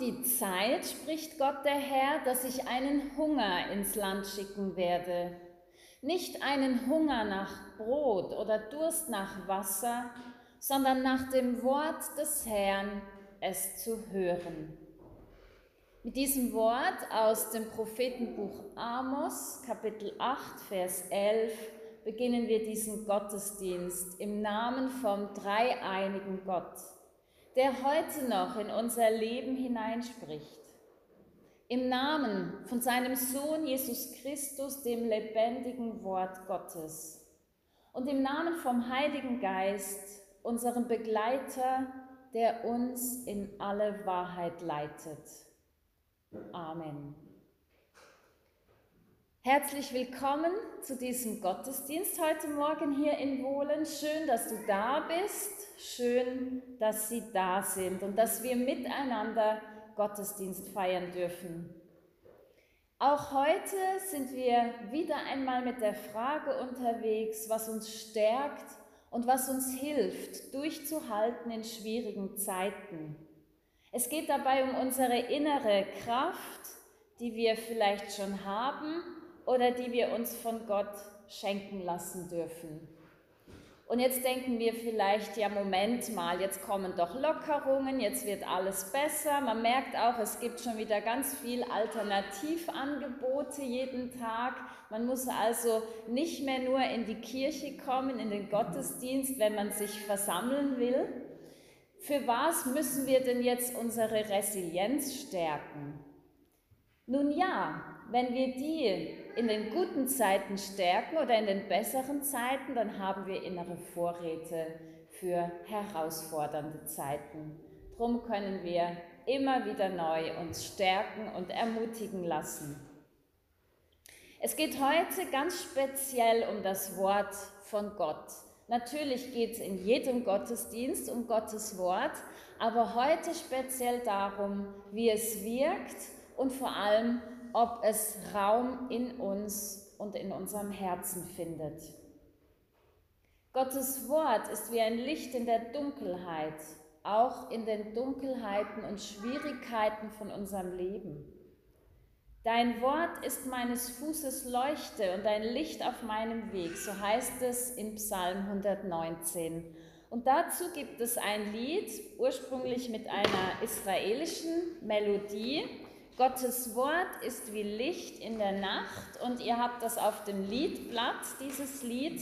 Die Zeit, spricht Gott der Herr, dass ich einen Hunger ins Land schicken werde. Nicht einen Hunger nach Brot oder Durst nach Wasser, sondern nach dem Wort des Herrn es zu hören. Mit diesem Wort aus dem Prophetenbuch Amos, Kapitel 8, Vers 11, beginnen wir diesen Gottesdienst im Namen vom dreieinigen Gott der heute noch in unser Leben hineinspricht. Im Namen von seinem Sohn Jesus Christus, dem lebendigen Wort Gottes. Und im Namen vom Heiligen Geist, unserem Begleiter, der uns in alle Wahrheit leitet. Amen. Herzlich willkommen zu diesem Gottesdienst heute Morgen hier in Wohlen. Schön, dass du da bist. Schön, dass Sie da sind und dass wir miteinander Gottesdienst feiern dürfen. Auch heute sind wir wieder einmal mit der Frage unterwegs, was uns stärkt und was uns hilft, durchzuhalten in schwierigen Zeiten. Es geht dabei um unsere innere Kraft, die wir vielleicht schon haben oder die wir uns von Gott schenken lassen dürfen. Und jetzt denken wir vielleicht, ja Moment mal, jetzt kommen doch Lockerungen, jetzt wird alles besser. Man merkt auch, es gibt schon wieder ganz viel Alternativangebote jeden Tag. Man muss also nicht mehr nur in die Kirche kommen, in den Gottesdienst, wenn man sich versammeln will. Für was müssen wir denn jetzt unsere Resilienz stärken? Nun ja, wenn wir die in den guten Zeiten stärken oder in den besseren Zeiten, dann haben wir innere Vorräte für herausfordernde Zeiten. Drum können wir immer wieder neu uns stärken und ermutigen lassen. Es geht heute ganz speziell um das Wort von Gott. Natürlich geht es in jedem Gottesdienst um Gottes Wort, aber heute speziell darum, wie es wirkt und vor allem, ob es Raum in uns und in unserem Herzen findet. Gottes Wort ist wie ein Licht in der Dunkelheit, auch in den Dunkelheiten und Schwierigkeiten von unserem Leben. Dein Wort ist meines Fußes Leuchte und ein Licht auf meinem Weg, so heißt es in Psalm 119. Und dazu gibt es ein Lied, ursprünglich mit einer israelischen Melodie, Gottes Wort ist wie Licht in der Nacht und ihr habt das auf dem Liedblatt, dieses Lied.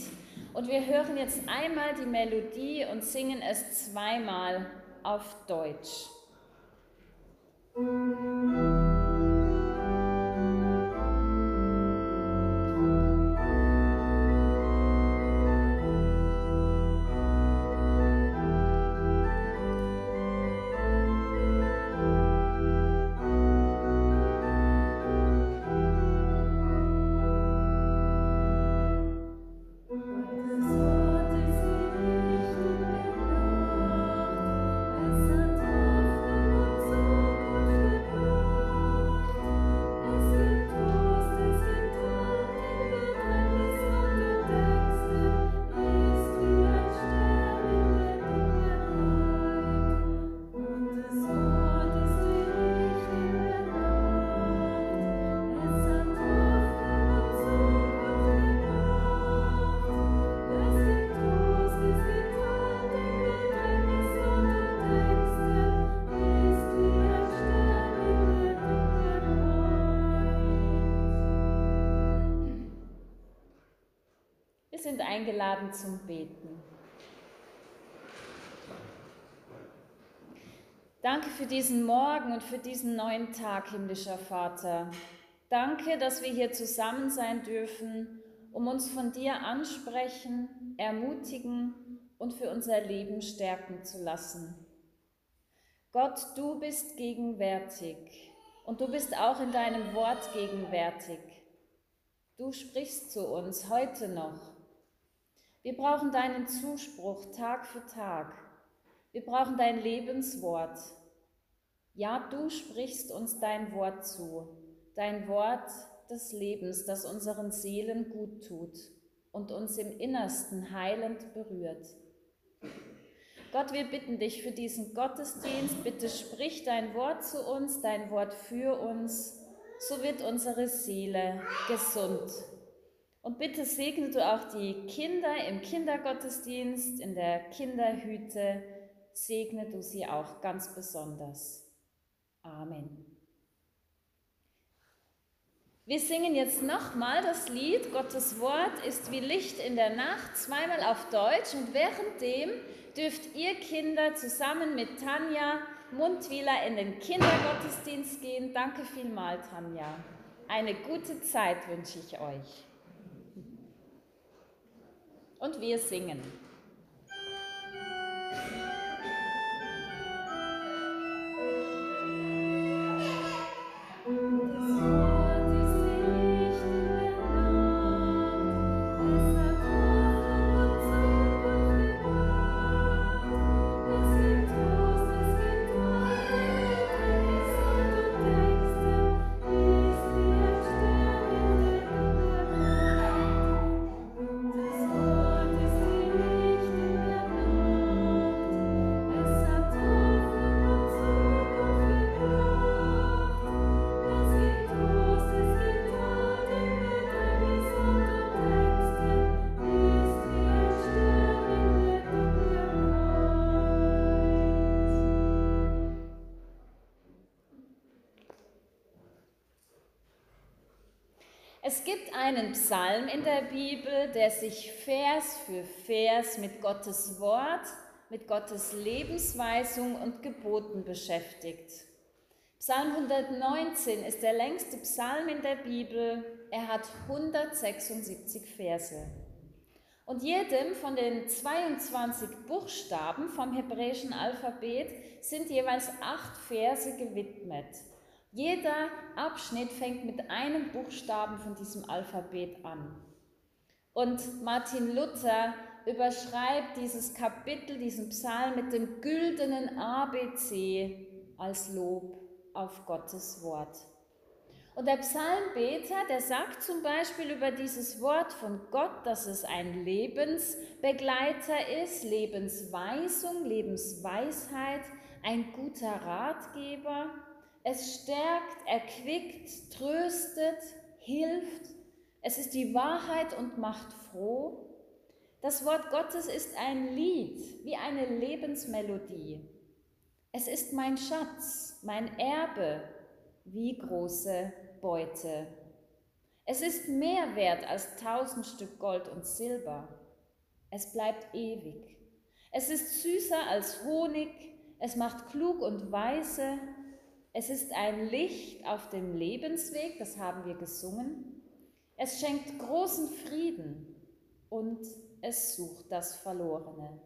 Und wir hören jetzt einmal die Melodie und singen es zweimal auf Deutsch. Musik sind eingeladen zum Beten. Danke für diesen Morgen und für diesen neuen Tag, himmlischer Vater. Danke, dass wir hier zusammen sein dürfen, um uns von dir ansprechen, ermutigen und für unser Leben stärken zu lassen. Gott, du bist gegenwärtig und du bist auch in deinem Wort gegenwärtig. Du sprichst zu uns heute noch wir brauchen deinen Zuspruch Tag für Tag. Wir brauchen dein Lebenswort. Ja, du sprichst uns dein Wort zu, dein Wort des Lebens, das unseren Seelen gut tut und uns im Innersten heilend berührt. Gott, wir bitten dich für diesen Gottesdienst. Bitte sprich dein Wort zu uns, dein Wort für uns. So wird unsere Seele gesund. Und bitte segne du auch die Kinder im Kindergottesdienst, in der Kinderhüte. Segne du sie auch ganz besonders. Amen. Wir singen jetzt nochmal das Lied Gottes Wort ist wie Licht in der Nacht, zweimal auf Deutsch. Und währenddem dürft ihr Kinder zusammen mit Tanja Mundwiler in den Kindergottesdienst gehen. Danke vielmals, Tanja. Eine gute Zeit wünsche ich euch. Und wir singen. Einen Psalm in der Bibel, der sich Vers für Vers mit Gottes Wort, mit Gottes Lebensweisung und Geboten beschäftigt. Psalm 119 ist der längste Psalm in der Bibel. Er hat 176 Verse. Und jedem von den 22 Buchstaben vom hebräischen Alphabet sind jeweils acht Verse gewidmet. Jeder Abschnitt fängt mit einem Buchstaben von diesem Alphabet an. Und Martin Luther überschreibt dieses Kapitel, diesen Psalm mit dem güldenen ABC als Lob auf Gottes Wort. Und der Psalmbeter, der sagt zum Beispiel über dieses Wort von Gott, dass es ein Lebensbegleiter ist, Lebensweisung, Lebensweisheit, ein guter Ratgeber. Es stärkt, erquickt, tröstet, hilft. Es ist die Wahrheit und macht froh. Das Wort Gottes ist ein Lied, wie eine Lebensmelodie. Es ist mein Schatz, mein Erbe, wie große Beute. Es ist mehr wert als tausend Stück Gold und Silber. Es bleibt ewig. Es ist süßer als Honig. Es macht klug und weise. Es ist ein Licht auf dem Lebensweg, das haben wir gesungen. Es schenkt großen Frieden und es sucht das Verlorene.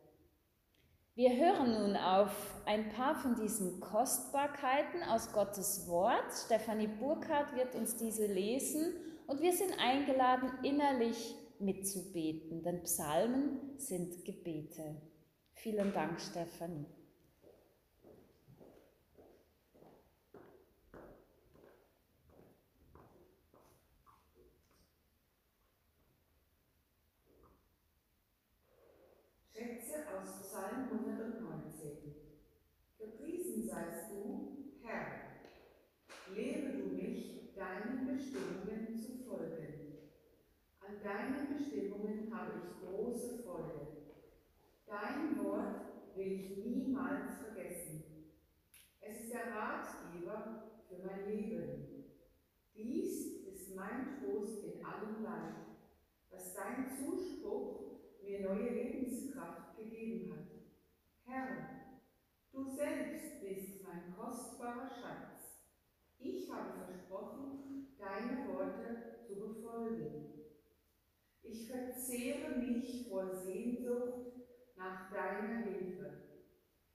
Wir hören nun auf ein paar von diesen Kostbarkeiten aus Gottes Wort. Stefanie Burkhardt wird uns diese lesen und wir sind eingeladen, innerlich mitzubeten, denn Psalmen sind Gebete. Vielen Dank, Stefanie. Deinen Bestimmungen habe ich große Freude. Dein Wort will ich niemals vergessen. Es ist der Ratgeber für mein Leben. Dies ist mein Trost in allem Leid, dass dein Zuspruch mir neue Lebenskraft gegeben hat. Herr, du selbst bist mein kostbarer Schatz. Ich habe versprochen, deine Worte zu befolgen. Ich verzehre mich vor Sehnsucht nach deiner Hilfe.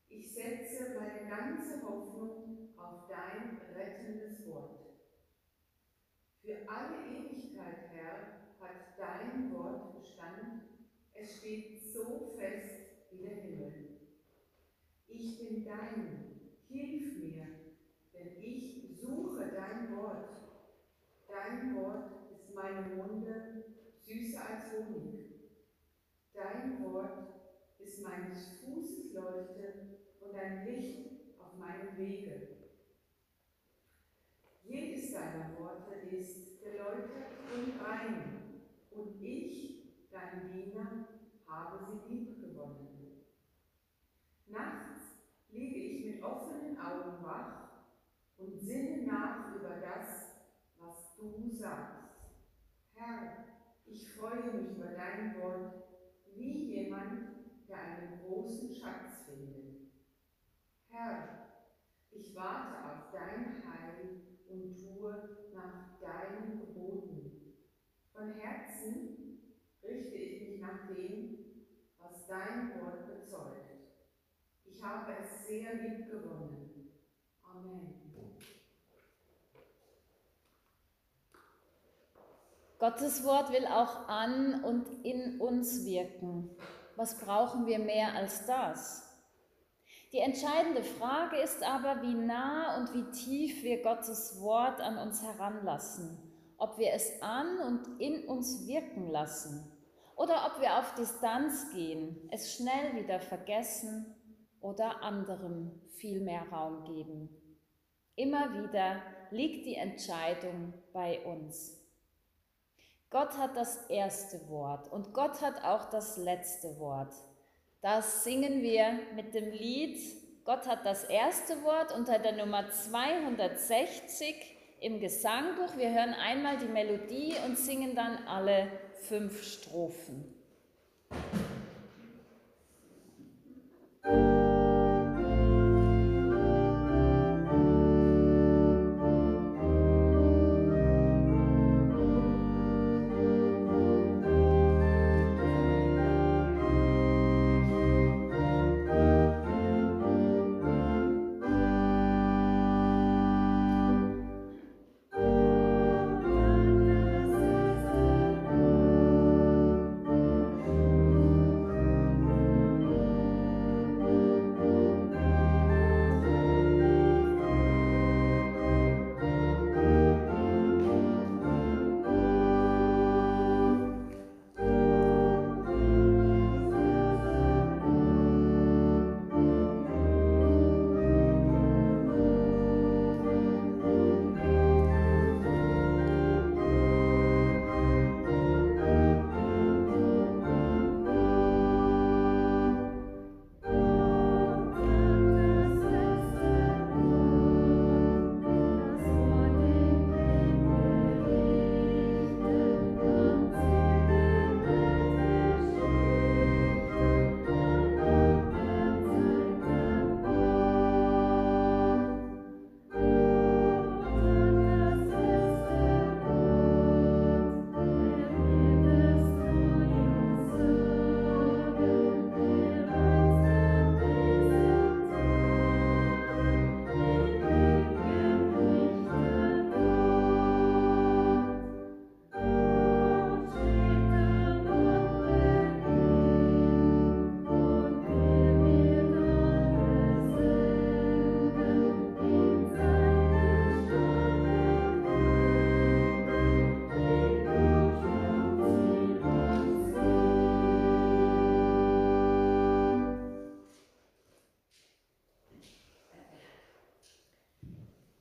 Ich setze meine ganze Hoffnung auf dein rettendes Wort. Für alle Ewigkeit, Herr, hat dein Wort Bestand. Es steht so fest wie der Himmel. Ich bin dein, hilf mir, denn ich suche dein Wort. Dein Wort ist meine Munde süßer als Honig. Dein Wort ist mein Fußes leuchte und ein Licht auf meinem Wege. Jedes deiner Worte ist geläutert und rein, und ich, dein Diener, habe sie lieb gewonnen. Nachts liege ich mit offenen Augen wach und sinne nach über das, was du sagst. Herr, ich freue mich über dein Wort, wie jemand, der einen großen Schatz findet. Herr, ich warte auf dein Heil und tue nach deinen Geboten. Von Herzen richte ich mich nach dem, was dein Wort bezeugt. Ich habe es sehr lieb gewonnen. Amen. Gottes Wort will auch an und in uns wirken. Was brauchen wir mehr als das? Die entscheidende Frage ist aber, wie nah und wie tief wir Gottes Wort an uns heranlassen, ob wir es an und in uns wirken lassen oder ob wir auf Distanz gehen, es schnell wieder vergessen oder anderem viel mehr Raum geben. Immer wieder liegt die Entscheidung bei uns. Gott hat das erste Wort und Gott hat auch das letzte Wort. Das singen wir mit dem Lied Gott hat das erste Wort unter der Nummer 260 im Gesangbuch. Wir hören einmal die Melodie und singen dann alle fünf Strophen.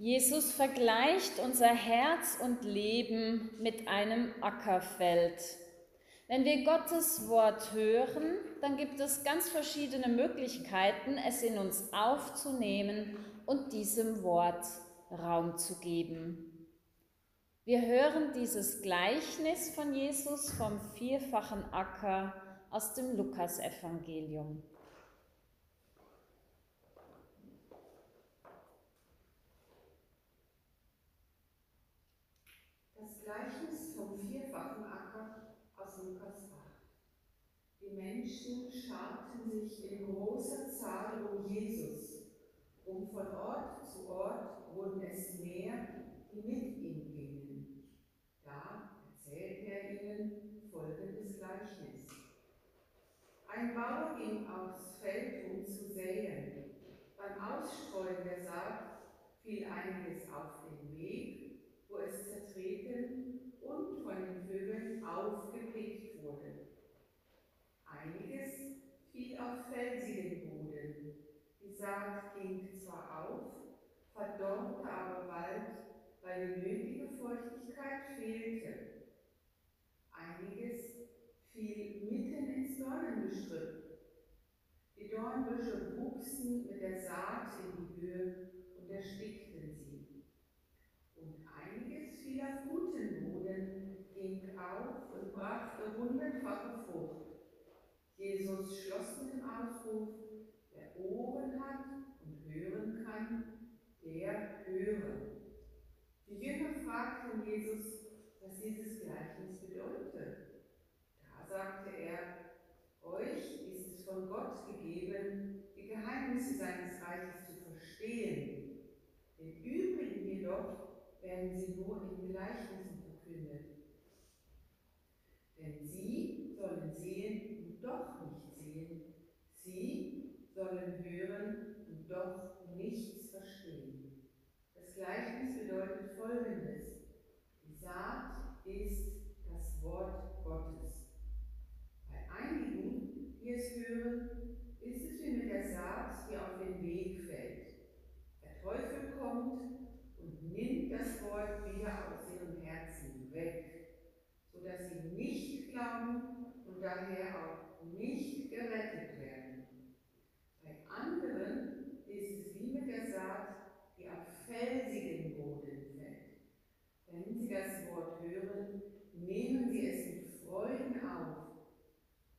Jesus vergleicht unser Herz und Leben mit einem Ackerfeld. Wenn wir Gottes Wort hören, dann gibt es ganz verschiedene Möglichkeiten, es in uns aufzunehmen und diesem Wort Raum zu geben. Wir hören dieses Gleichnis von Jesus vom vierfachen Acker aus dem Lukasevangelium. Gleichnis vom vierfachen Acker aus Lukas 8. Die Scharten sich in großer Zahl um Jesus, und von Ort zu Ort wurden es mehr, die mit ihm gingen. Da erzählte er ihnen folgendes Gleichnis. Ein Bauer ging aufs Feld, um zu säen. Beim Ausstreuen der Saat fiel einiges auf den Weg wo es zertreten und von den Vögeln aufgepickt wurde. Einiges fiel auf felsigen Boden. Die Saat ging zwar auf, verdorrte aber bald, weil die nötige Feuchtigkeit fehlte. Einiges fiel mitten ins Dornengestrüpp. Die Dornbüsche wuchsen mit der Saat in die Höhe und erstickten sie. Und einiges fiel auf guten Boden, ging auf und brachte hundertfache Frucht. Jesus schloss mit dem Ausruf, wer Ohren hat und hören kann, der höre. Die Jünger fragten Jesus, was dieses Gleichnis bedeutet. Da sagte er, euch ist es von Gott gegeben, die Geheimnisse seines Reiches zu verstehen. Den übrigen jedoch werden sie nur in Gleichnissen verkündet. Denn sie sollen sehen doch nicht sehen. Sie sollen hören und doch nichts verstehen. Das Gleichnis bedeutet Folgendes. Die Saat ist das Wort Gottes. Bei einigen, die es hören, ist es wie mit der Saat, die auf den Weg fällt. Der Teufel kommt und nimmt das Wort wieder aus ihrem Herzen weg, sodass sie nicht glauben und daher auch nicht gerettet werden. Bei anderen ist es wie mit der Saat, die auf felsigen Boden fällt. Wenn sie das Wort hören, nehmen sie es mit Freuden auf.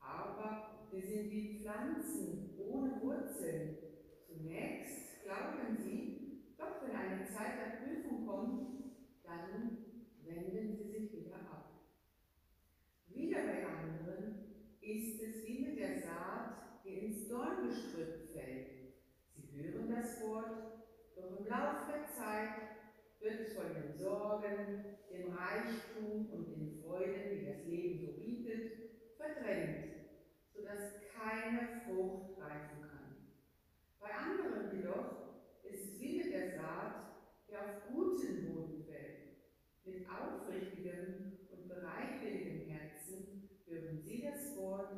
Aber wir sind wie Pflanzen ohne Wurzeln. Zunächst glauben sie, doch wenn eine Zeit der Prüfung kommt, dann wenden sie sich wieder ab. Wieder bei anderen ist es wie mit der Saat, die ins Dorngestrüpp fällt. Sie hören das Wort, doch im Laufe der Zeit wird es von den Sorgen, dem Reichtum und den Freuden, die das Leben so bietet, verdrängt, sodass keine Frucht reifen kann. Bei anderen jedoch ist es wie mit der Saat, die auf guten Boden fällt. Mit aufrichtigem und bereitwilligem Herzen hören sie Wort,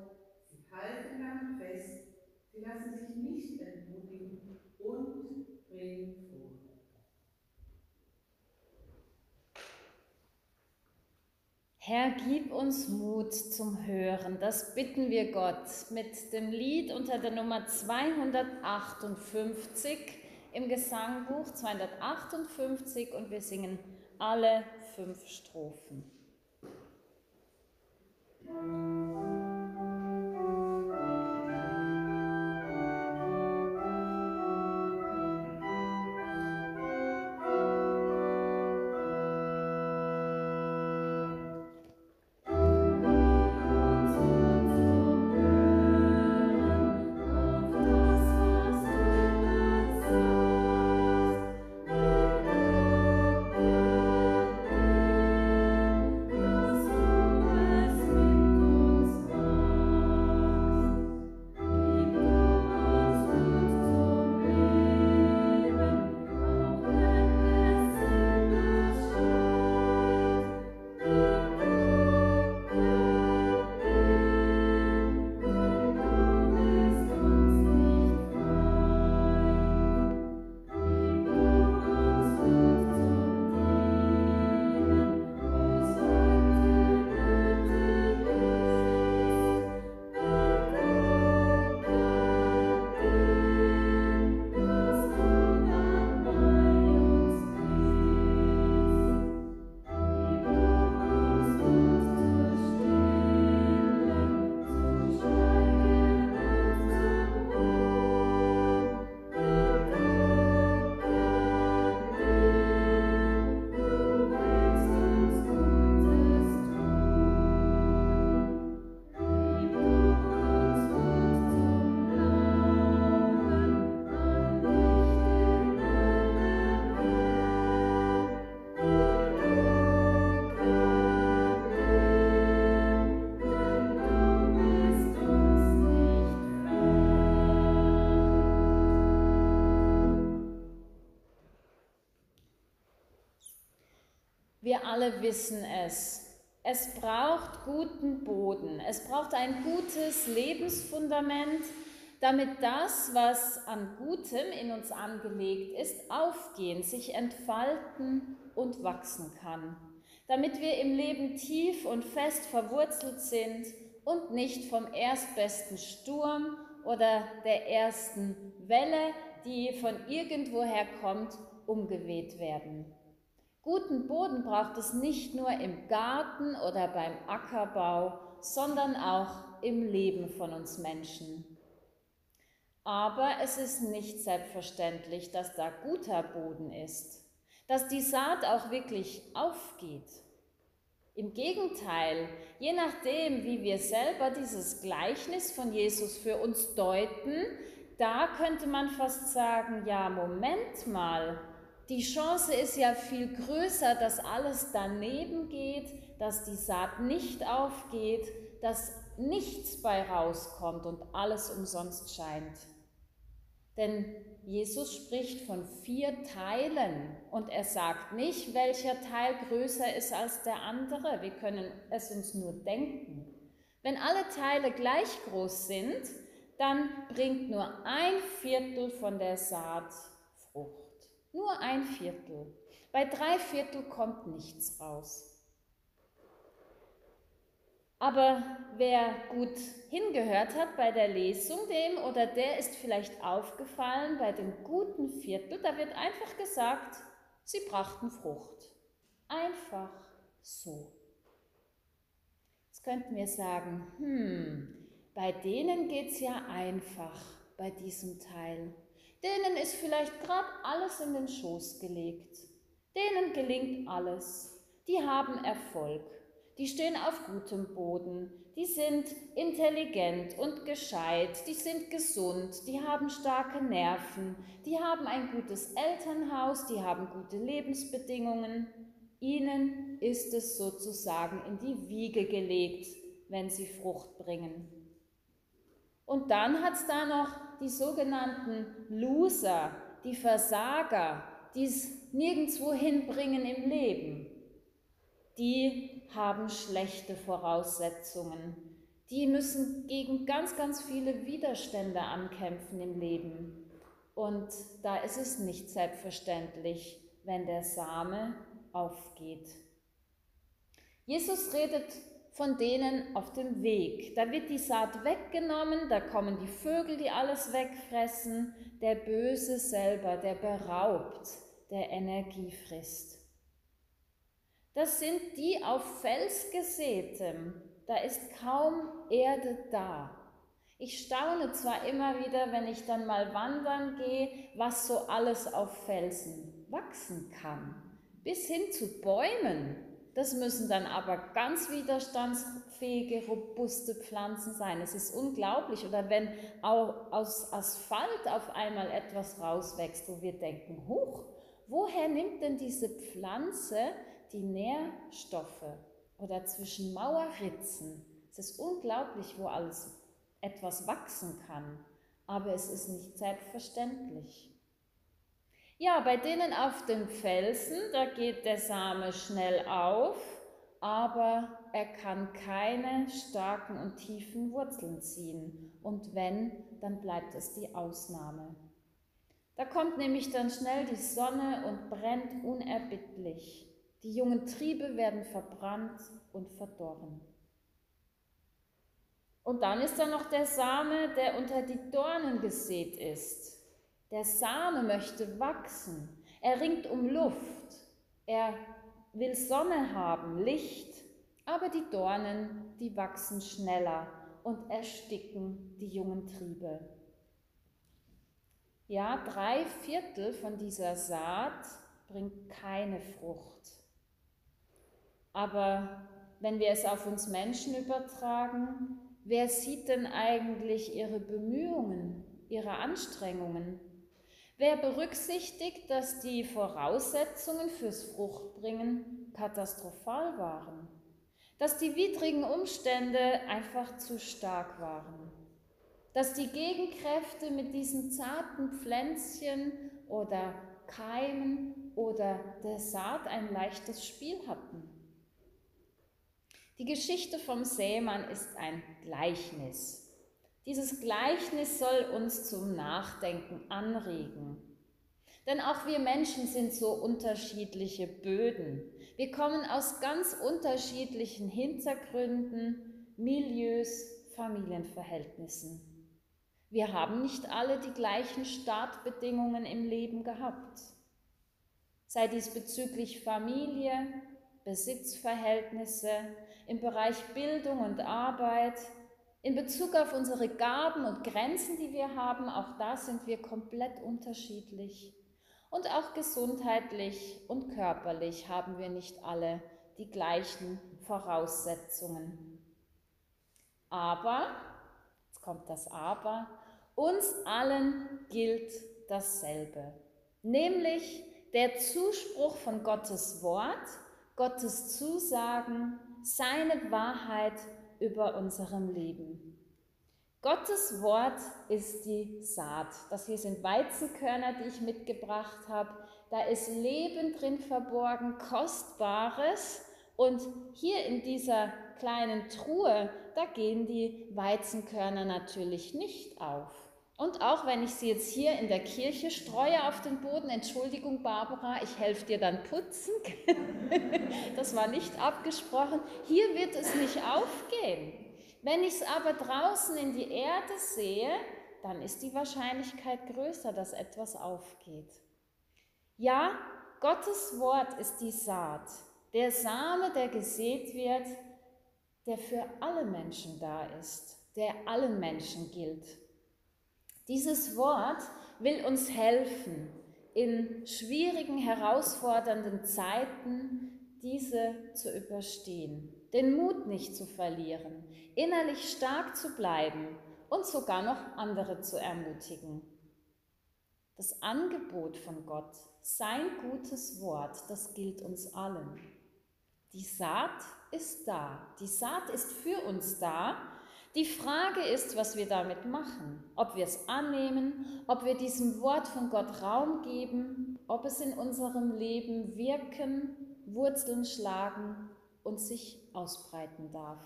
sie halten daran fest, sie lassen sich nicht entmutigen und bringen Frucht. Herr, gib uns Mut zum Hören. Das bitten wir Gott mit dem Lied unter der Nummer 258 im Gesangbuch 258 und wir singen alle fünf Strophen. Wir alle wissen es. Es braucht guten Boden, es braucht ein gutes Lebensfundament, damit das, was an Gutem in uns angelegt ist, aufgehen, sich entfalten und wachsen kann. Damit wir im Leben tief und fest verwurzelt sind und nicht vom erstbesten Sturm oder der ersten Welle, die von irgendwoher kommt, umgeweht werden. Guten Boden braucht es nicht nur im Garten oder beim Ackerbau, sondern auch im Leben von uns Menschen. Aber es ist nicht selbstverständlich, dass da guter Boden ist, dass die Saat auch wirklich aufgeht. Im Gegenteil, je nachdem, wie wir selber dieses Gleichnis von Jesus für uns deuten, da könnte man fast sagen, ja, Moment mal, die Chance ist ja viel größer, dass alles daneben geht, dass die Saat nicht aufgeht, dass nichts bei rauskommt und alles umsonst scheint. Denn Jesus spricht von vier Teilen und er sagt nicht, welcher Teil größer ist als der andere. Wir können es uns nur denken. Wenn alle Teile gleich groß sind, dann bringt nur ein Viertel von der Saat. Nur ein Viertel. Bei drei Viertel kommt nichts raus. Aber wer gut hingehört hat bei der Lesung, dem oder der ist vielleicht aufgefallen, bei dem guten Viertel, da wird einfach gesagt, sie brachten Frucht. Einfach so. Jetzt könnten wir sagen, hm, bei denen geht es ja einfach bei diesem Teil. Denen ist vielleicht gerade alles in den Schoß gelegt. Denen gelingt alles. Die haben Erfolg. Die stehen auf gutem Boden, die sind intelligent und gescheit, die sind gesund, die haben starke Nerven, die haben ein gutes Elternhaus, die haben gute Lebensbedingungen. Ihnen ist es sozusagen in die Wiege gelegt, wenn sie Frucht bringen. Und dann hat es da noch die sogenannten Loser, die Versager, die es nirgendwo hinbringen im Leben. Die haben schlechte Voraussetzungen. Die müssen gegen ganz, ganz viele Widerstände ankämpfen im Leben. Und da ist es nicht selbstverständlich, wenn der Same aufgeht. Jesus redet von denen auf dem Weg. Da wird die Saat weggenommen, da kommen die Vögel, die alles wegfressen, der Böse selber, der beraubt, der Energie frisst. Das sind die auf Fels gesätem, da ist kaum Erde da. Ich staune zwar immer wieder, wenn ich dann mal wandern gehe, was so alles auf Felsen wachsen kann, bis hin zu Bäumen. Das müssen dann aber ganz widerstandsfähige, robuste Pflanzen sein. Es ist unglaublich. Oder wenn auch aus Asphalt auf einmal etwas rauswächst, wo wir denken, huch, woher nimmt denn diese Pflanze die Nährstoffe oder zwischen Mauerritzen. Es ist unglaublich, wo alles etwas wachsen kann, aber es ist nicht selbstverständlich. Ja, bei denen auf dem Felsen, da geht der Same schnell auf, aber er kann keine starken und tiefen Wurzeln ziehen. Und wenn, dann bleibt es die Ausnahme. Da kommt nämlich dann schnell die Sonne und brennt unerbittlich. Die jungen Triebe werden verbrannt und verdorren. Und dann ist da noch der Same, der unter die Dornen gesät ist. Der Same möchte wachsen. Er ringt um Luft. Er will Sonne haben, Licht. Aber die Dornen, die wachsen schneller und ersticken die jungen Triebe. Ja, drei Viertel von dieser Saat bringt keine Frucht. Aber wenn wir es auf uns Menschen übertragen, wer sieht denn eigentlich ihre Bemühungen, ihre Anstrengungen? Wer berücksichtigt, dass die Voraussetzungen fürs Fruchtbringen katastrophal waren? Dass die widrigen Umstände einfach zu stark waren? Dass die Gegenkräfte mit diesen zarten Pflänzchen oder Keimen oder der Saat ein leichtes Spiel hatten? Die Geschichte vom Sämann ist ein Gleichnis. Dieses Gleichnis soll uns zum Nachdenken anregen. Denn auch wir Menschen sind so unterschiedliche Böden. Wir kommen aus ganz unterschiedlichen Hintergründen, Milieus, Familienverhältnissen. Wir haben nicht alle die gleichen Startbedingungen im Leben gehabt. Sei dies bezüglich Familie, Besitzverhältnisse, im Bereich Bildung und Arbeit, in Bezug auf unsere Gaben und Grenzen, die wir haben, auch da sind wir komplett unterschiedlich. Und auch gesundheitlich und körperlich haben wir nicht alle die gleichen Voraussetzungen. Aber, jetzt kommt das Aber, uns allen gilt dasselbe, nämlich der Zuspruch von Gottes Wort, Gottes Zusagen, seine Wahrheit über unserem Leben. Gottes Wort ist die Saat. Das hier sind Weizenkörner, die ich mitgebracht habe. Da ist Leben drin verborgen, Kostbares. Und hier in dieser kleinen Truhe, da gehen die Weizenkörner natürlich nicht auf. Und auch wenn ich sie jetzt hier in der Kirche streue auf den Boden, Entschuldigung Barbara, ich helfe dir dann putzen, das war nicht abgesprochen, hier wird es nicht aufgehen. Wenn ich es aber draußen in die Erde sehe, dann ist die Wahrscheinlichkeit größer, dass etwas aufgeht. Ja, Gottes Wort ist die Saat, der Same, der gesät wird, der für alle Menschen da ist, der allen Menschen gilt. Dieses Wort will uns helfen, in schwierigen, herausfordernden Zeiten diese zu überstehen, den Mut nicht zu verlieren, innerlich stark zu bleiben und sogar noch andere zu ermutigen. Das Angebot von Gott, sein gutes Wort, das gilt uns allen. Die Saat ist da, die Saat ist für uns da die Frage ist, was wir damit machen, ob wir es annehmen, ob wir diesem Wort von Gott Raum geben, ob es in unserem Leben wirken, Wurzeln schlagen und sich ausbreiten darf.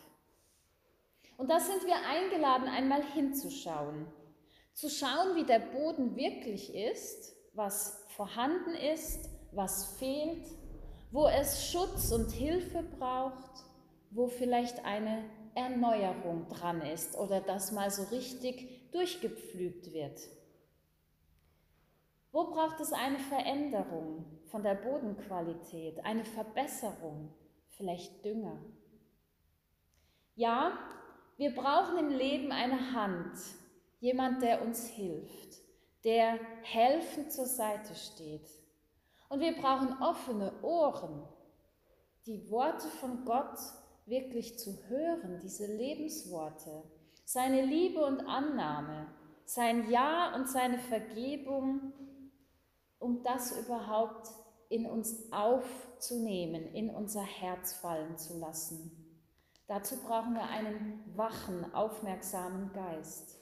Und da sind wir eingeladen, einmal hinzuschauen, zu schauen, wie der Boden wirklich ist, was vorhanden ist, was fehlt, wo es Schutz und Hilfe braucht, wo vielleicht eine Erneuerung dran ist oder das mal so richtig durchgepflügt wird. Wo braucht es eine Veränderung von der Bodenqualität, eine Verbesserung, vielleicht Dünger? Ja, wir brauchen im Leben eine Hand, jemand, der uns hilft, der helfend zur Seite steht. Und wir brauchen offene Ohren, die Worte von Gott wirklich zu hören, diese Lebensworte, seine Liebe und Annahme, sein Ja und seine Vergebung, um das überhaupt in uns aufzunehmen, in unser Herz fallen zu lassen. Dazu brauchen wir einen wachen, aufmerksamen Geist.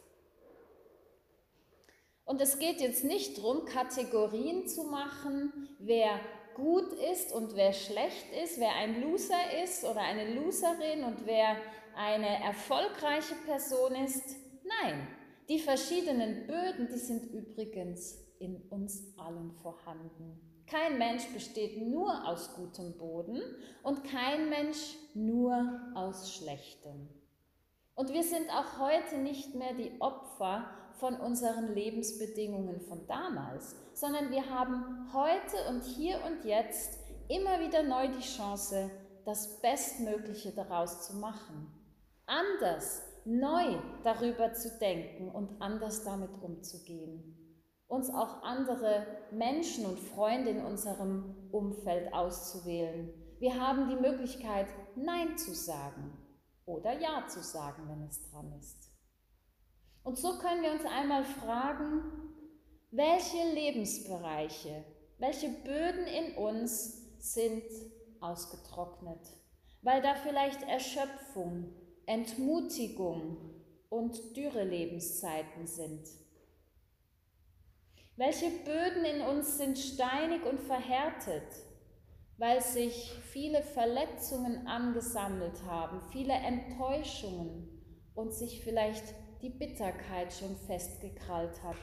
Und es geht jetzt nicht darum, Kategorien zu machen, wer gut ist und wer schlecht ist, wer ein Loser ist oder eine Loserin und wer eine erfolgreiche Person ist. Nein, die verschiedenen Böden, die sind übrigens in uns allen vorhanden. Kein Mensch besteht nur aus gutem Boden und kein Mensch nur aus schlechtem. Und wir sind auch heute nicht mehr die Opfer von unseren Lebensbedingungen von damals, sondern wir haben heute und hier und jetzt immer wieder neu die Chance, das Bestmögliche daraus zu machen. Anders, neu darüber zu denken und anders damit umzugehen. Uns auch andere Menschen und Freunde in unserem Umfeld auszuwählen. Wir haben die Möglichkeit, Nein zu sagen oder Ja zu sagen, wenn es dran ist. Und so können wir uns einmal fragen, welche Lebensbereiche, welche Böden in uns sind ausgetrocknet, weil da vielleicht Erschöpfung, Entmutigung und dürre Lebenszeiten sind. Welche Böden in uns sind steinig und verhärtet, weil sich viele Verletzungen angesammelt haben, viele Enttäuschungen und sich vielleicht die Bitterkeit schon festgekrallt hat.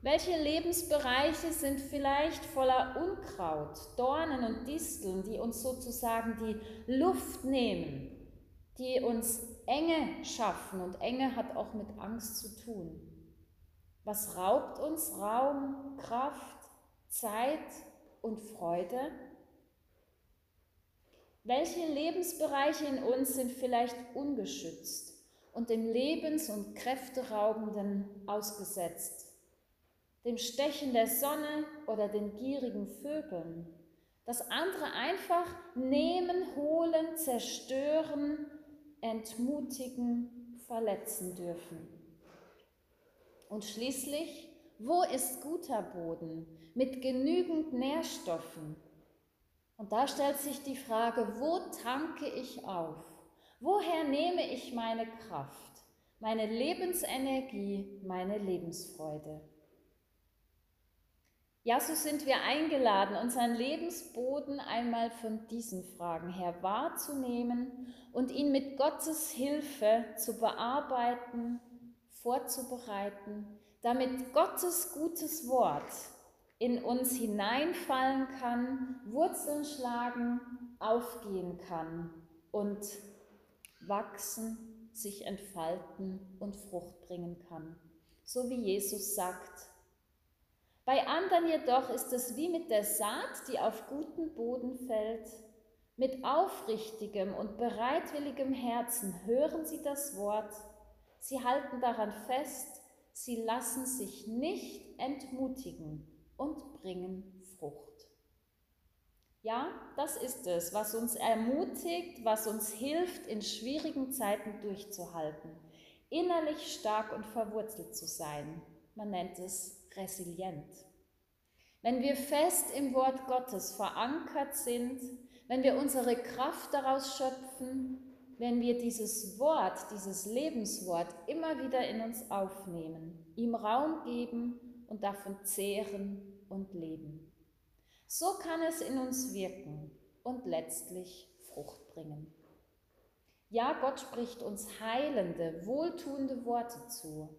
Welche Lebensbereiche sind vielleicht voller Unkraut, Dornen und Disteln, die uns sozusagen die Luft nehmen, die uns Enge schaffen und Enge hat auch mit Angst zu tun. Was raubt uns Raum, Kraft, Zeit und Freude? Welche Lebensbereiche in uns sind vielleicht ungeschützt und dem Lebens- und Kräfteraubenden ausgesetzt? Dem Stechen der Sonne oder den gierigen Vögeln? Das andere einfach nehmen, holen, zerstören, entmutigen, verletzen dürfen. Und schließlich, wo ist guter Boden mit genügend Nährstoffen? Und da stellt sich die Frage, wo tanke ich auf? Woher nehme ich meine Kraft, meine Lebensenergie, meine Lebensfreude? Ja, so sind wir eingeladen, unseren Lebensboden einmal von diesen Fragen her wahrzunehmen und ihn mit Gottes Hilfe zu bearbeiten, vorzubereiten, damit Gottes gutes Wort in uns hineinfallen kann, Wurzeln schlagen, aufgehen kann und wachsen, sich entfalten und Frucht bringen kann. So wie Jesus sagt, bei anderen jedoch ist es wie mit der Saat, die auf guten Boden fällt. Mit aufrichtigem und bereitwilligem Herzen hören sie das Wort, sie halten daran fest, sie lassen sich nicht entmutigen und bringen Frucht. Ja, das ist es, was uns ermutigt, was uns hilft, in schwierigen Zeiten durchzuhalten, innerlich stark und verwurzelt zu sein. Man nennt es resilient. Wenn wir fest im Wort Gottes verankert sind, wenn wir unsere Kraft daraus schöpfen, wenn wir dieses Wort, dieses Lebenswort immer wieder in uns aufnehmen, ihm Raum geben und davon zehren und leben. So kann es in uns wirken und letztlich Frucht bringen. Ja, Gott spricht uns heilende, wohltuende Worte zu.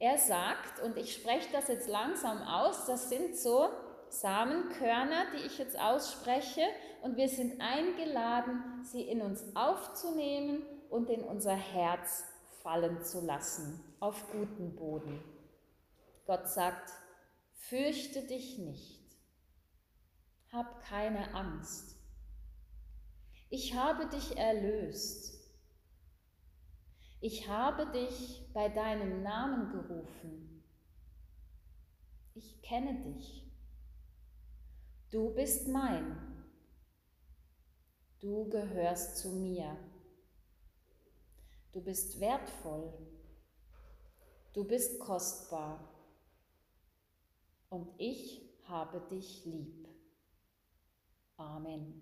Er sagt, und ich spreche das jetzt langsam aus, das sind so Samenkörner, die ich jetzt ausspreche, und wir sind eingeladen, sie in uns aufzunehmen und in unser Herz fallen zu lassen, auf guten Boden. Gott sagt, fürchte dich nicht, hab keine Angst. Ich habe dich erlöst. Ich habe dich bei deinem Namen gerufen. Ich kenne dich. Du bist mein. Du gehörst zu mir. Du bist wertvoll. Du bist kostbar. Und ich habe dich lieb. Amen.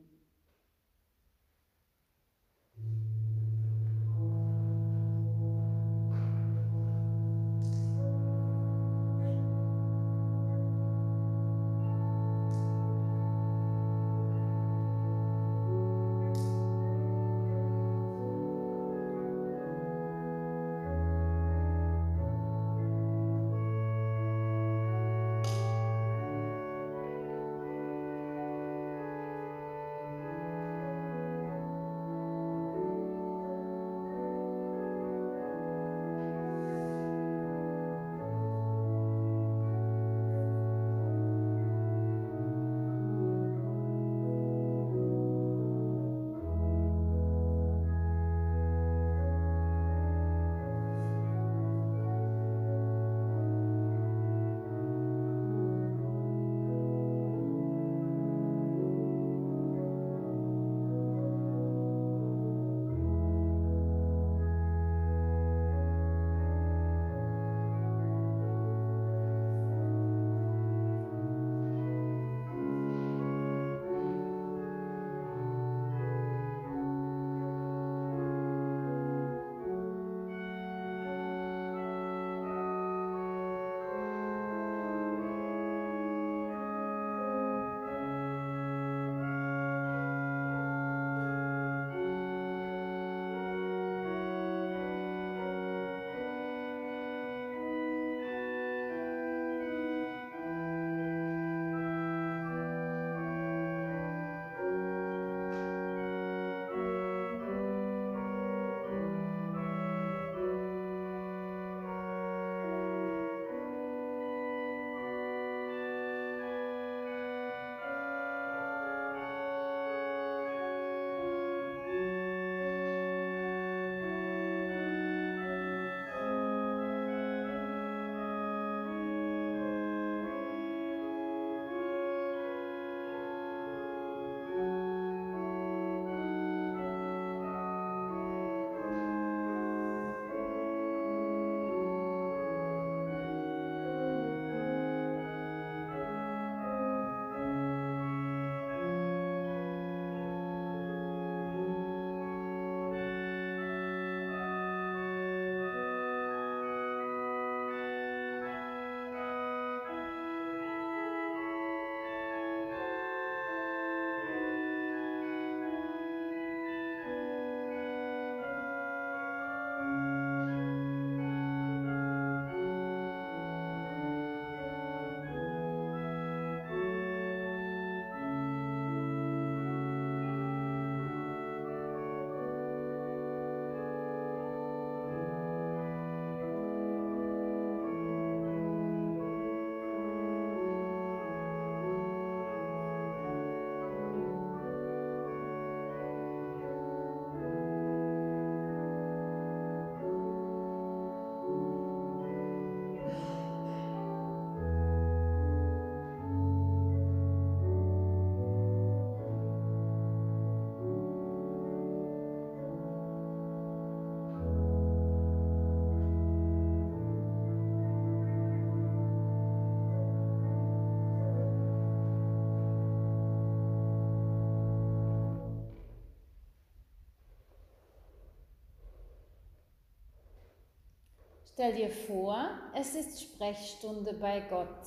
Stell dir vor, es ist Sprechstunde bei Gott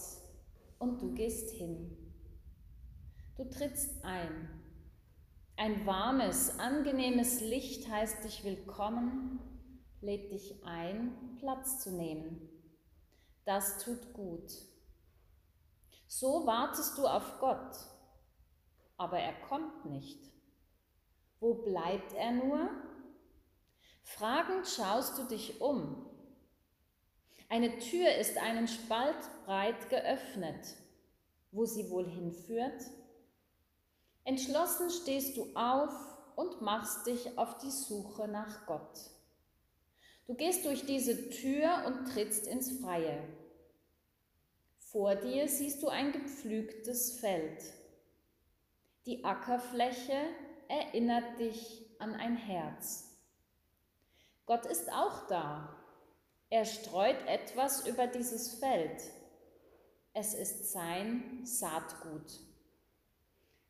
und du gehst hin. Du trittst ein. Ein warmes, angenehmes Licht heißt dich willkommen, lädt dich ein, Platz zu nehmen. Das tut gut. So wartest du auf Gott, aber er kommt nicht. Wo bleibt er nur? Fragend schaust du dich um eine Tür ist einen Spalt breit geöffnet. Wo sie wohl hinführt? Entschlossen stehst du auf und machst dich auf die Suche nach Gott. Du gehst durch diese Tür und trittst ins Freie. Vor dir siehst du ein gepflügtes Feld. Die Ackerfläche erinnert dich an ein Herz. Gott ist auch da er streut etwas über dieses Feld. Es ist sein Saatgut.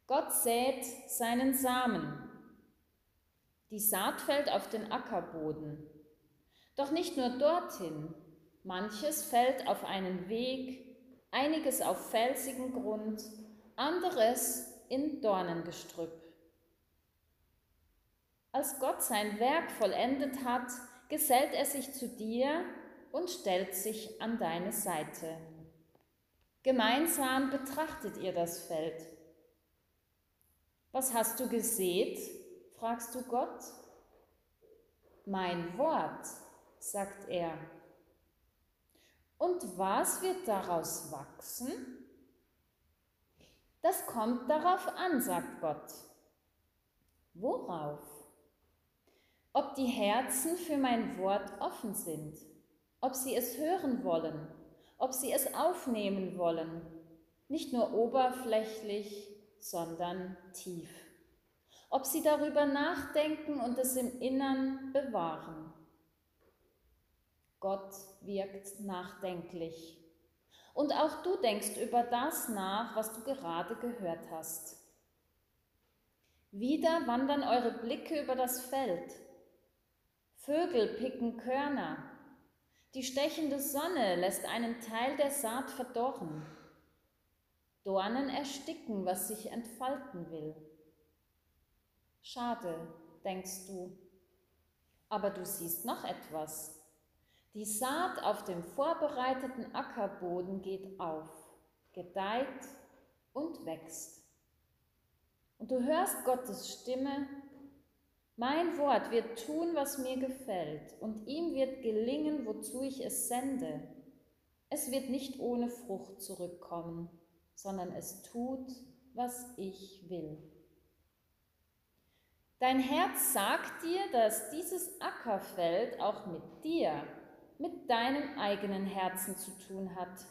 Gott sät seinen Samen. Die Saat fällt auf den Ackerboden. Doch nicht nur dorthin. Manches fällt auf einen Weg, einiges auf felsigen Grund, anderes in Dornengestrüpp. Als Gott sein Werk vollendet hat, gesellt er sich zu dir und stellt sich an deine Seite. Gemeinsam betrachtet ihr das Feld. Was hast du gesät? fragst du Gott. Mein Wort, sagt er. Und was wird daraus wachsen? Das kommt darauf an, sagt Gott. Worauf? Ob die Herzen für mein Wort offen sind, ob sie es hören wollen, ob sie es aufnehmen wollen, nicht nur oberflächlich, sondern tief, ob sie darüber nachdenken und es im Innern bewahren. Gott wirkt nachdenklich. Und auch du denkst über das nach, was du gerade gehört hast. Wieder wandern eure Blicke über das Feld, Vögel picken Körner. Die stechende Sonne lässt einen Teil der Saat verdorren. Dornen ersticken, was sich entfalten will. Schade, denkst du. Aber du siehst noch etwas. Die Saat auf dem vorbereiteten Ackerboden geht auf, gedeiht und wächst. Und du hörst Gottes Stimme, mein Wort wird tun, was mir gefällt, und ihm wird gelingen, wozu ich es sende. Es wird nicht ohne Frucht zurückkommen, sondern es tut, was ich will. Dein Herz sagt dir, dass dieses Ackerfeld auch mit dir, mit deinem eigenen Herzen zu tun hat.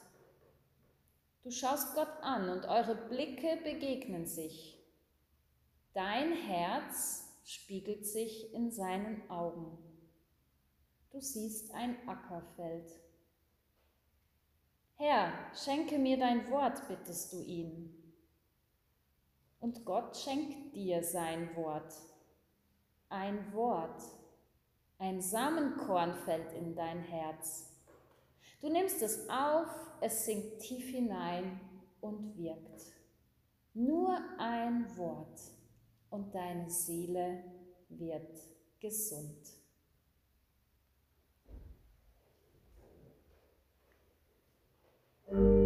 Du schaust Gott an und eure Blicke begegnen sich. Dein Herz spiegelt sich in seinen Augen. Du siehst ein Ackerfeld. Herr, schenke mir dein Wort, bittest du ihn. Und Gott schenkt dir sein Wort. Ein Wort, ein Samenkorn fällt in dein Herz. Du nimmst es auf, es sinkt tief hinein und wirkt. Nur ein Wort und deine Seele wird gesund. Thank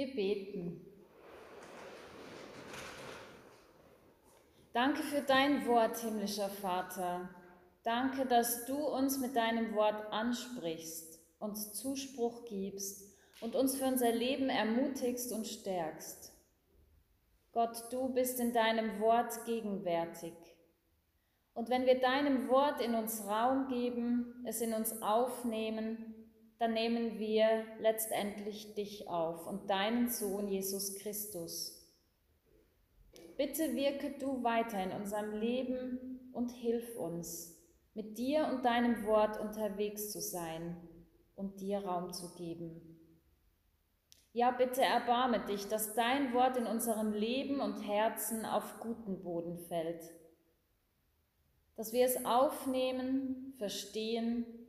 Wir beten. Danke für dein Wort, himmlischer Vater. Danke, dass du uns mit deinem Wort ansprichst, uns Zuspruch gibst und uns für unser Leben ermutigst und stärkst. Gott, du bist in deinem Wort gegenwärtig. Und wenn wir deinem Wort in uns Raum geben, es in uns aufnehmen, dann nehmen wir letztendlich dich auf und deinen Sohn Jesus Christus. Bitte wirke du weiter in unserem Leben und hilf uns, mit dir und deinem Wort unterwegs zu sein und dir Raum zu geben. Ja, bitte erbarme dich, dass dein Wort in unserem Leben und Herzen auf guten Boden fällt, dass wir es aufnehmen, verstehen,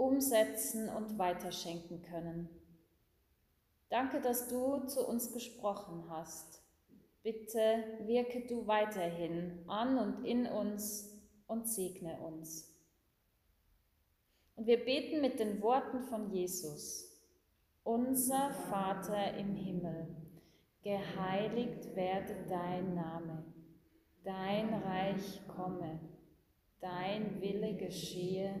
umsetzen und weiterschenken können. Danke, dass du zu uns gesprochen hast Bitte wirke du weiterhin an und in uns und segne uns. Und wir beten mit den Worten von Jesus. Unser Vater im Himmel, geheiligt werde dein Name, dein Reich komme, dein Wille geschehe,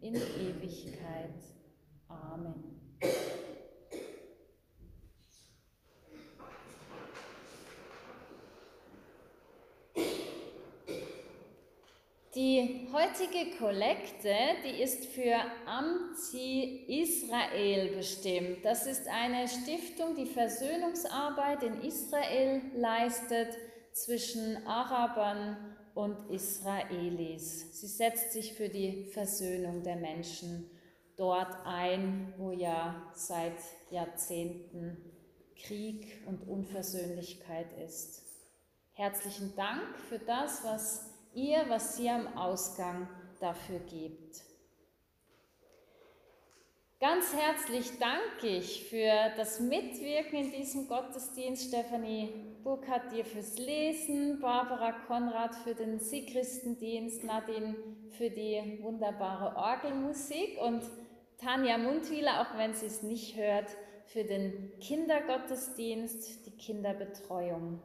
in Ewigkeit. Amen. Die heutige Kollekte, die ist für Amzi Israel bestimmt. Das ist eine Stiftung, die Versöhnungsarbeit in Israel leistet zwischen Arabern und Israelis. Sie setzt sich für die Versöhnung der Menschen dort ein, wo ja seit Jahrzehnten Krieg und Unversöhnlichkeit ist. Herzlichen Dank für das, was ihr, was ihr am Ausgang dafür gebt. Ganz herzlich danke ich für das Mitwirken in diesem Gottesdienst. Stefanie Burkhardt dir fürs Lesen, Barbara Konrad für den Sichristendienst, Nadine für die wunderbare Orgelmusik und Tanja Mundwieler, auch wenn sie es nicht hört, für den Kindergottesdienst, die Kinderbetreuung.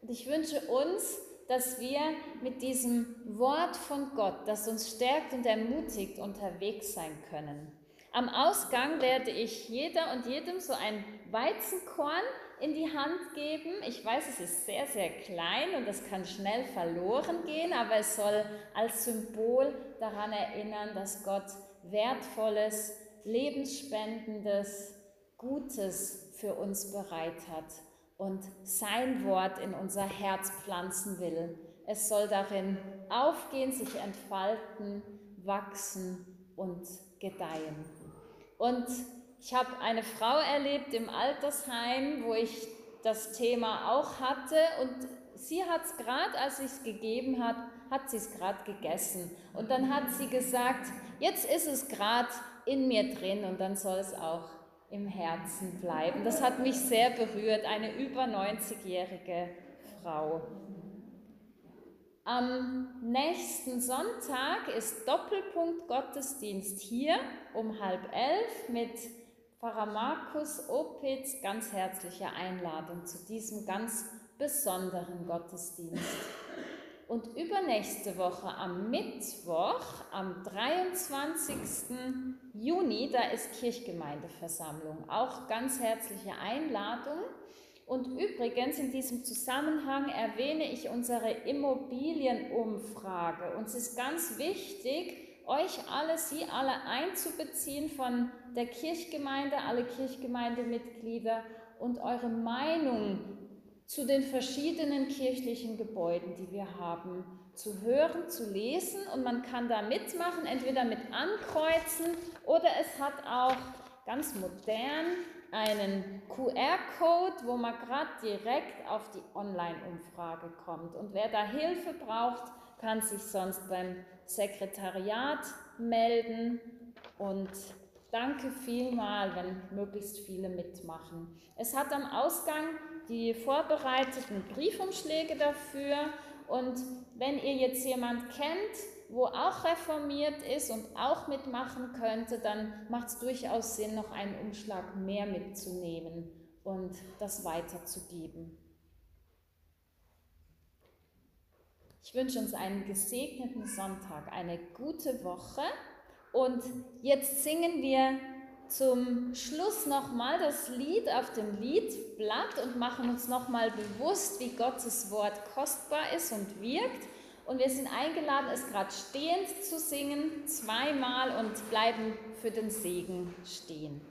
Und ich wünsche uns, dass wir mit diesem Wort von Gott, das uns stärkt und ermutigt, unterwegs sein können. Am Ausgang werde ich jeder und jedem so ein Weizenkorn in die Hand geben. Ich weiß, es ist sehr, sehr klein und es kann schnell verloren gehen, aber es soll als Symbol daran erinnern, dass Gott wertvolles, lebensspendendes, Gutes für uns bereit hat und sein Wort in unser Herz pflanzen will. Es soll darin aufgehen, sich entfalten, wachsen und gedeihen. Und ich habe eine Frau erlebt im Altersheim, wo ich das Thema auch hatte und sie hat es gerade, als ich es gegeben hat, hat sie es gerade gegessen. Und dann hat sie gesagt, jetzt ist es gerade in mir drin und dann soll es auch im Herzen bleiben. Das hat mich sehr berührt, eine über 90-jährige Frau. Am nächsten Sonntag ist Doppelpunkt Gottesdienst hier um halb elf mit Pfarrer Markus Opitz. Ganz herzliche Einladung zu diesem ganz besonderen Gottesdienst. Und übernächste Woche am Mittwoch, am 23. Juni, da ist Kirchgemeindeversammlung. Auch ganz herzliche Einladung. Und übrigens in diesem Zusammenhang erwähne ich unsere Immobilienumfrage. Uns ist ganz wichtig, euch alle, Sie alle einzubeziehen von der Kirchgemeinde, alle Kirchgemeindemitglieder und eure Meinung zu den verschiedenen kirchlichen Gebäuden, die wir haben, zu hören, zu lesen und man kann da mitmachen, entweder mit ankreuzen oder es hat auch ganz modern einen QR-Code, wo man gerade direkt auf die Online-Umfrage kommt. Und wer da Hilfe braucht, kann sich sonst beim Sekretariat melden. Und danke vielmal, wenn möglichst viele mitmachen. Es hat am Ausgang die vorbereiteten Briefumschläge dafür. Und wenn ihr jetzt jemand kennt, wo auch reformiert ist und auch mitmachen könnte, dann macht es durchaus Sinn, noch einen Umschlag mehr mitzunehmen und das weiterzugeben. Ich wünsche uns einen gesegneten Sonntag, eine gute Woche und jetzt singen wir zum Schluss nochmal das Lied auf dem Liedblatt und machen uns nochmal bewusst, wie Gottes Wort kostbar ist und wirkt. Und wir sind eingeladen, es gerade stehend zu singen, zweimal und bleiben für den Segen stehen.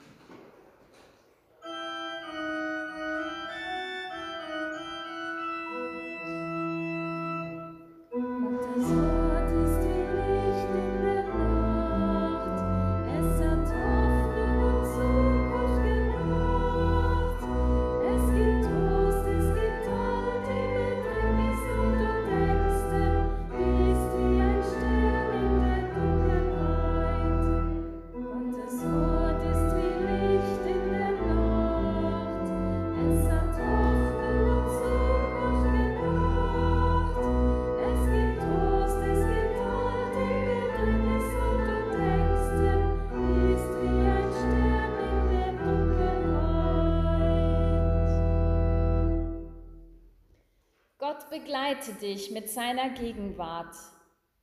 Begleite dich mit seiner Gegenwart.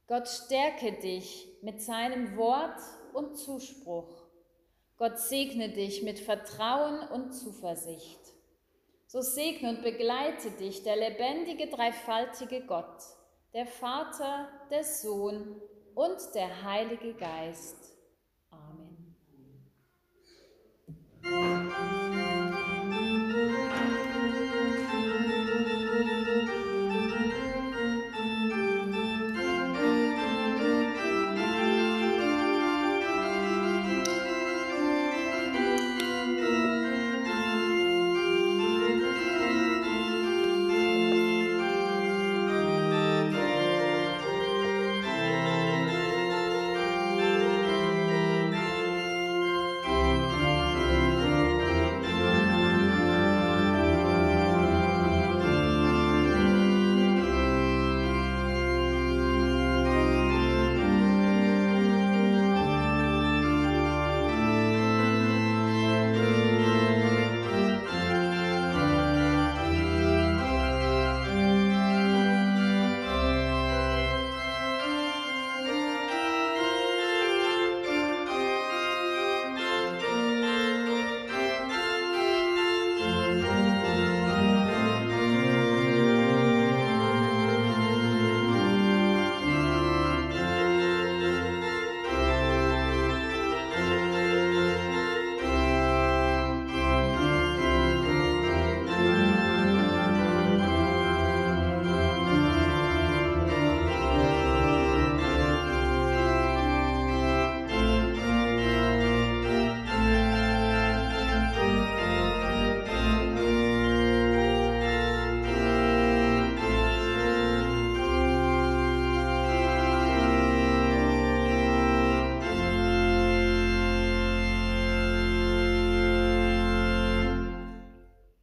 Gott stärke dich mit seinem Wort und Zuspruch. Gott segne dich mit Vertrauen und Zuversicht. So segne und begleite dich der lebendige, dreifaltige Gott, der Vater, der Sohn und der Heilige Geist.